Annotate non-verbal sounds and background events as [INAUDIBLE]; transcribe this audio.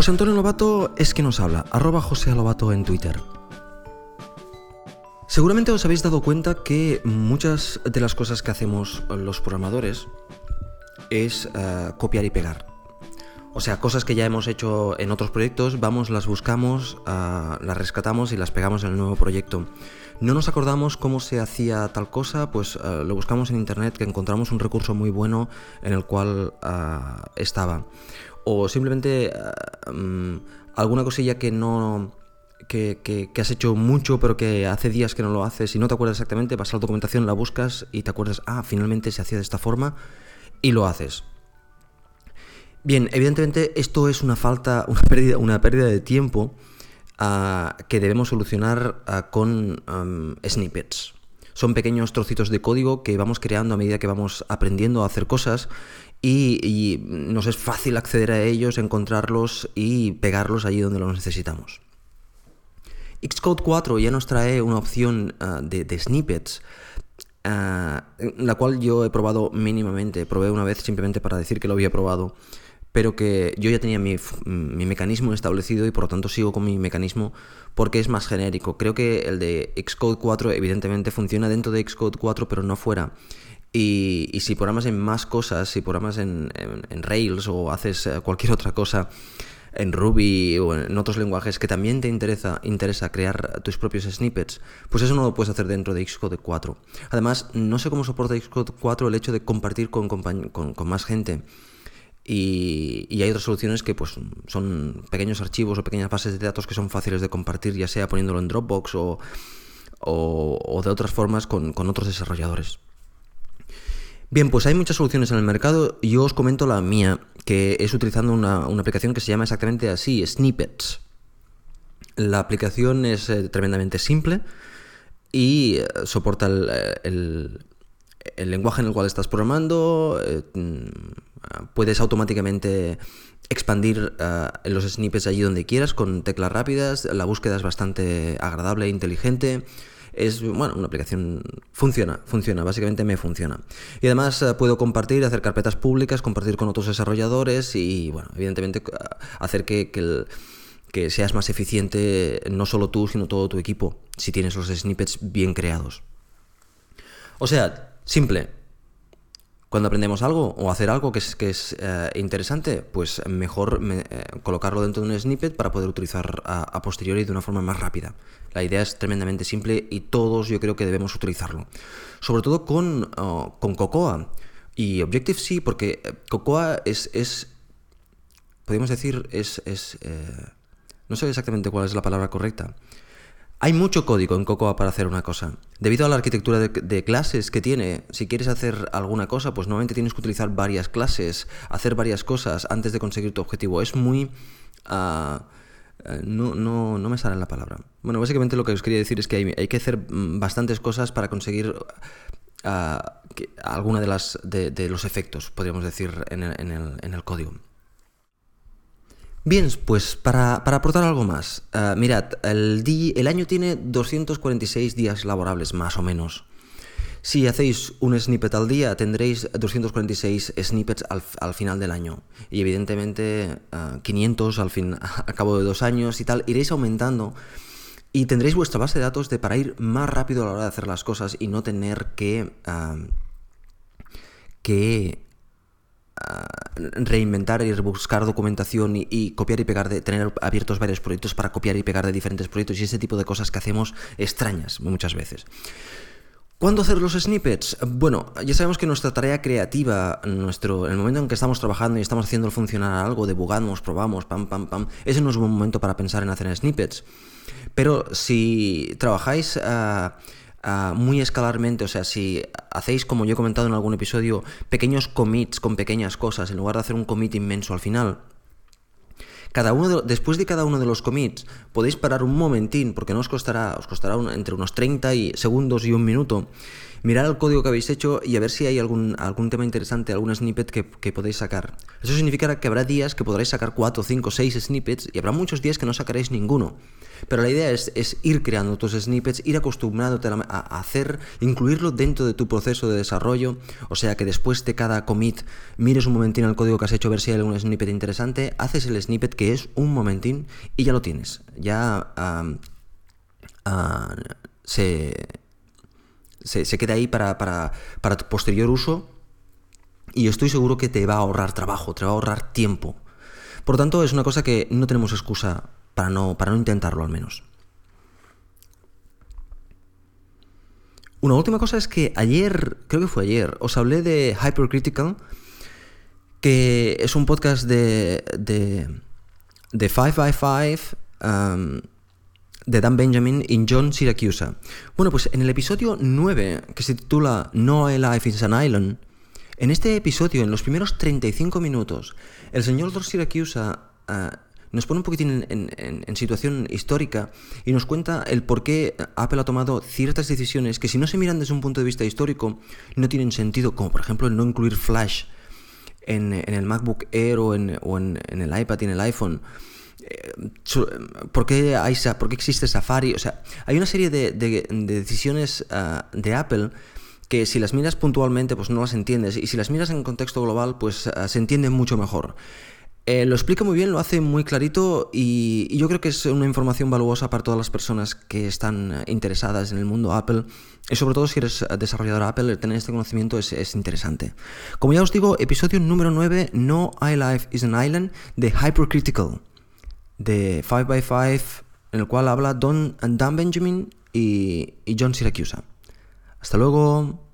José Antonio Lobato es quien nos habla, arroba José Lobato en Twitter. Seguramente os habéis dado cuenta que muchas de las cosas que hacemos los programadores es eh, copiar y pegar. O sea, cosas que ya hemos hecho en otros proyectos, vamos, las buscamos, ah, las rescatamos y las pegamos en el nuevo proyecto. No nos acordamos cómo se hacía tal cosa, pues ah, lo buscamos en internet, que encontramos un recurso muy bueno en el cual estaba. O simplemente mm, alguna cosilla que no... Que, que, has hecho mucho pero que hace días que no lo haces y no te acuerdas exactamente, vas a la documentación, la buscas y te acuerdas, ah, finalmente se hacía de esta forma y lo haces. Bien, evidentemente esto es una falta, [LAUGHS] una pérdida, una pérdida de tiempo ah, que debemos solucionar ah, con snippets. Son pequeños trocitos de código que vamos creando a medida que vamos aprendiendo a hacer cosas y, nos es fácil acceder a ellos, encontrarlos y pegarlos allí donde los necesitamos. Xcode 4 ya nos trae una opción ah, de, snippets, la cual yo he probado mínimamente. Probé una vez simplemente para decir que lo había probado pero que yo ya tenía mi, mecanismo establecido y por lo tanto sigo con mi mecanismo porque es más genérico. Creo que el de Xcode 4 evidentemente funciona dentro de Xcode 4 pero no fuera. Y, si programas en más cosas, si programas en, en, Rails o haces eh, cualquier otra cosa en Ruby o en otros lenguajes que también te interesa, interesa crear tus propios snippets, pues eso no lo puedes hacer dentro de Xcode 4. Además, no sé cómo soporta Xcode 4 el hecho de compartir con, con más gente. Y, hay otras soluciones que pues, son pequeños archivos o pequeñas bases de datos que son fáciles de compartir, ya sea poniéndolo en Dropbox o, o, de otras formas con, otros desarrolladores. Bien, pues hay muchas soluciones en el mercado. Yo os comento la mía, que es utilizando una, aplicación que se llama exactamente así, Snippets. La aplicación es eh, tremendamente simple y eh, soporta el, el, lenguaje en el cual estás programando. Eh, puedes automáticamente expandir eh, los snippets allí donde quieras con teclas rápidas, la búsqueda es bastante agradable e inteligente. Es, bueno, una aplicación funciona, funciona, básicamente me funciona. Y además eh, puedo compartir, hacer carpetas públicas, compartir con otros desarrolladores y, bueno, evidentemente eh, hacer que, que seas más eficiente no solo tú, sino todo tu equipo, si tienes los snippets bien creados. O sea, simple, cuando aprendemos algo o hacer algo que es, que es eh, interesante, pues mejor eh, colocarlo dentro de un snippet para poder utilizar a, posteriori de una forma más rápida. La idea es tremendamente simple y todos yo creo que debemos utilizarlo. Sobre todo con, con Cocoa y Objective-C, porque eh, Cocoa es, es podríamos decir, es... es no sé exactamente cuál es la palabra correcta. Hay mucho código en Cocoa para hacer una cosa. Debido a la arquitectura de, clases que tiene, si quieres hacer alguna cosa, pues normalmente tienes que utilizar varias clases, hacer varias cosas antes de conseguir tu objetivo. Es muy... Eh, no, no, no, me sale la palabra. Bueno, básicamente lo que os quería decir es que hay, que hacer mm, bastantes cosas para conseguir ah, alguna de, las, de, los efectos, podríamos decir, en el código. Bien, pues para, aportar algo más, eh, mirad, el, el año tiene 246 días laborables, más o menos. Si hacéis un snippet al día, tendréis 246 snippets al, final del año. Y evidentemente 500 eh, al, fin, [LAUGHS] al cabo de dos años y tal, iréis aumentando. Y tendréis vuestra base de datos de para ir más rápido a la hora de hacer las cosas y no tener que, eh, que reinventar y buscar documentación y, copiar y pegar de tener abiertos varios proyectos para copiar y pegar de diferentes proyectos y ese tipo de cosas que hacemos extrañas muchas veces. ¿Cuándo hacer los snippets? Bueno, ya sabemos que nuestra tarea creativa, nuestro, el momento en que estamos trabajando y estamos haciendo funcionar algo, debugamos, probamos, pam, pam, pam, ese no es un buen momento para pensar en hacer snippets. Pero si trabajáis... a muy escalarmente, o sea, si hacéis, como yo he comentado en algún episodio, pequeños commits con pequeñas cosas, en lugar de hacer un commit inmenso al final, cada uno después de cada uno de los commits podéis parar un momentín, porque no os costará, os costará entre unos 30 y segundos y un minuto, mirar el código que habéis hecho y a ver si hay algún, algún tema interesante, algún snippet que, podéis sacar. Eso significará que habrá días que podréis sacar 4, 5, 6 snippets y habrá muchos días que no sacaréis ninguno. Pero la idea es, es ir creando tus snippets, ir acostumbrándote a, a, hacer, incluirlo dentro de tu proceso de desarrollo, o sea que después de cada commit mires un momentín el código que has hecho, a ver si hay algún snippet interesante, haces el snippet que es un momentín y ya lo tienes. Ya se, se, queda ahí para, para, para tu posterior uso y estoy seguro que te va a ahorrar trabajo, te va a ahorrar tiempo. Por lo tanto, es una cosa que no tenemos excusa para no, para no intentarlo al menos. Una última cosa es que ayer, creo que fue ayer, os hablé de Hypercritical, que es un podcast de, de, de 5x5 um, de Dan Benjamin y John Siracusa. Bueno, pues en el episodio 9, que se titula No Life is an Island, en este episodio, en los primeros 35 minutos, el señor John Siracusa uh, nos pone un poquitín en, situación histórica y nos cuenta el por qué Apple ha tomado ciertas decisiones que si no se miran desde un punto de vista histórico no tienen sentido, como por ejemplo el no incluir Flash en, el MacBook Air o en, el iPad y en el iPhone. Eh, ¿Por qué, hay, ¿Por qué existe Safari? O sea, hay una serie de, decisiones ah, de Apple que si las miras puntualmente pues no las entiendes y si las miras en contexto global pues ah, se entienden mucho mejor. Eh, lo explica muy bien, lo hace muy clarito y, yo creo que es una información valuosa para todas las personas que están eh, interesadas en el mundo Apple y sobre todo si eres desarrollador Apple, tener este conocimiento es, interesante. Como ya os digo, episodio número 9, No iLife is an Island, de Hypercritical, de 5x5, en el cual habla Don, Dan Benjamin y, y John Siracusa. Hasta luego.